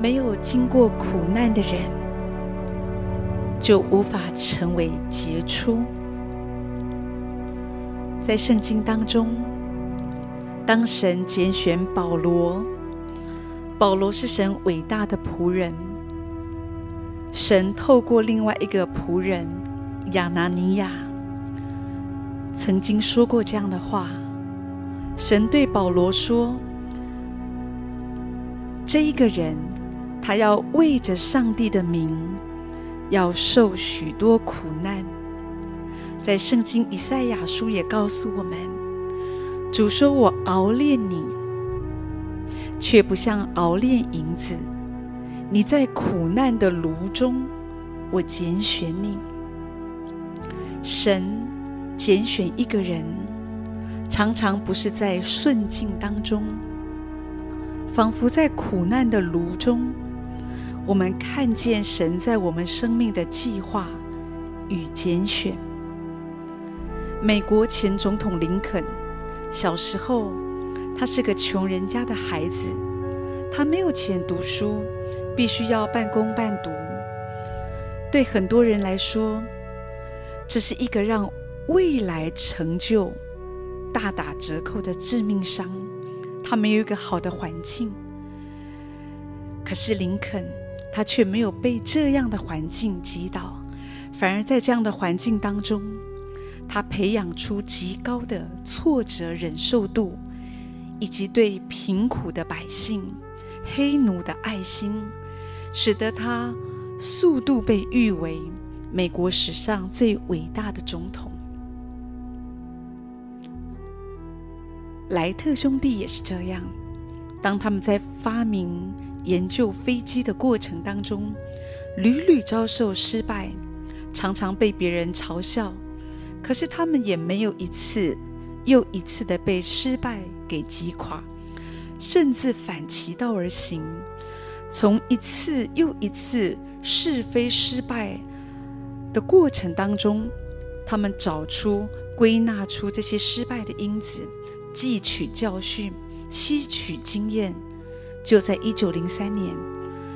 没有经过苦难的人，就无法成为杰出。在圣经当中，当神拣选保罗，保罗是神伟大的仆人。神透过另外一个仆人亚拿尼亚，曾经说过这样的话：神对保罗说，这一个人。他要为着上帝的名，要受许多苦难。在圣经以赛亚书也告诉我们，主说：“我熬炼你，却不像熬炼银子。你在苦难的炉中，我拣选你。”神拣选一个人，常常不是在顺境当中，仿佛在苦难的炉中。我们看见神在我们生命的计划与拣选。美国前总统林肯小时候，他是个穷人家的孩子，他没有钱读书，必须要半工半读。对很多人来说，这是一个让未来成就大打折扣的致命伤。他没有一个好的环境，可是林肯。他却没有被这样的环境击倒，反而在这样的环境当中，他培养出极高的挫折忍受度，以及对贫苦的百姓、黑奴的爱心，使得他速度被誉为美国史上最伟大的总统。莱特兄弟也是这样，当他们在发明。研究飞机的过程当中，屡屡遭受失败，常常被别人嘲笑。可是他们也没有一次又一次的被失败给击垮，甚至反其道而行，从一次又一次试飞失败的过程当中，他们找出、归纳出这些失败的因子，汲取教训，吸取经验。就在一九零三年，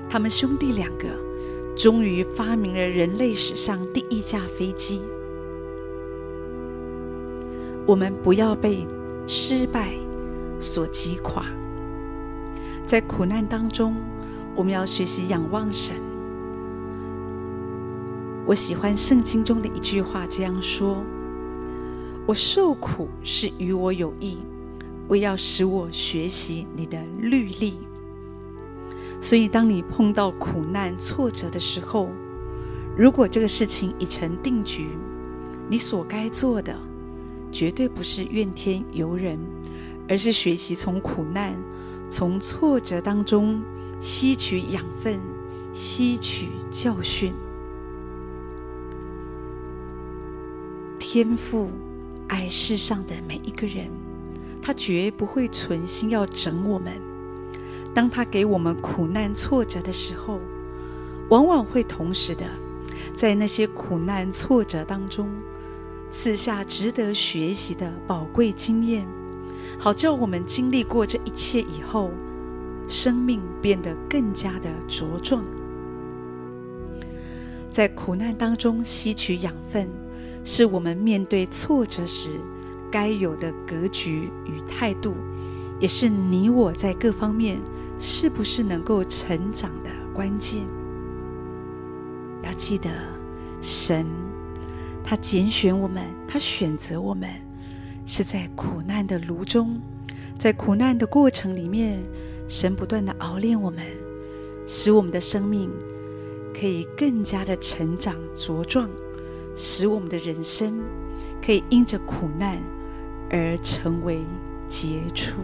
他们兄弟两个终于发明了人类史上第一架飞机。我们不要被失败所击垮，在苦难当中，我们要学习仰望神。我喜欢圣经中的一句话这样说：“我受苦是与我有益，为要使我学习你的律例。”所以，当你碰到苦难、挫折的时候，如果这个事情已成定局，你所该做的绝对不是怨天尤人，而是学习从苦难、从挫折当中吸取养分、吸取教训。天父爱世上的每一个人，他绝不会存心要整我们。当他给我们苦难挫折的时候，往往会同时的在那些苦难挫折当中赐下值得学习的宝贵经验，好叫我们经历过这一切以后，生命变得更加的茁壮。在苦难当中吸取养分，是我们面对挫折时该有的格局与态度，也是你我在各方面。是不是能够成长的关键？要记得，神他拣选我们，他选择我们，是在苦难的炉中，在苦难的过程里面，神不断的熬炼我们，使我们的生命可以更加的成长茁壮，使我们的人生可以因着苦难而成为杰出。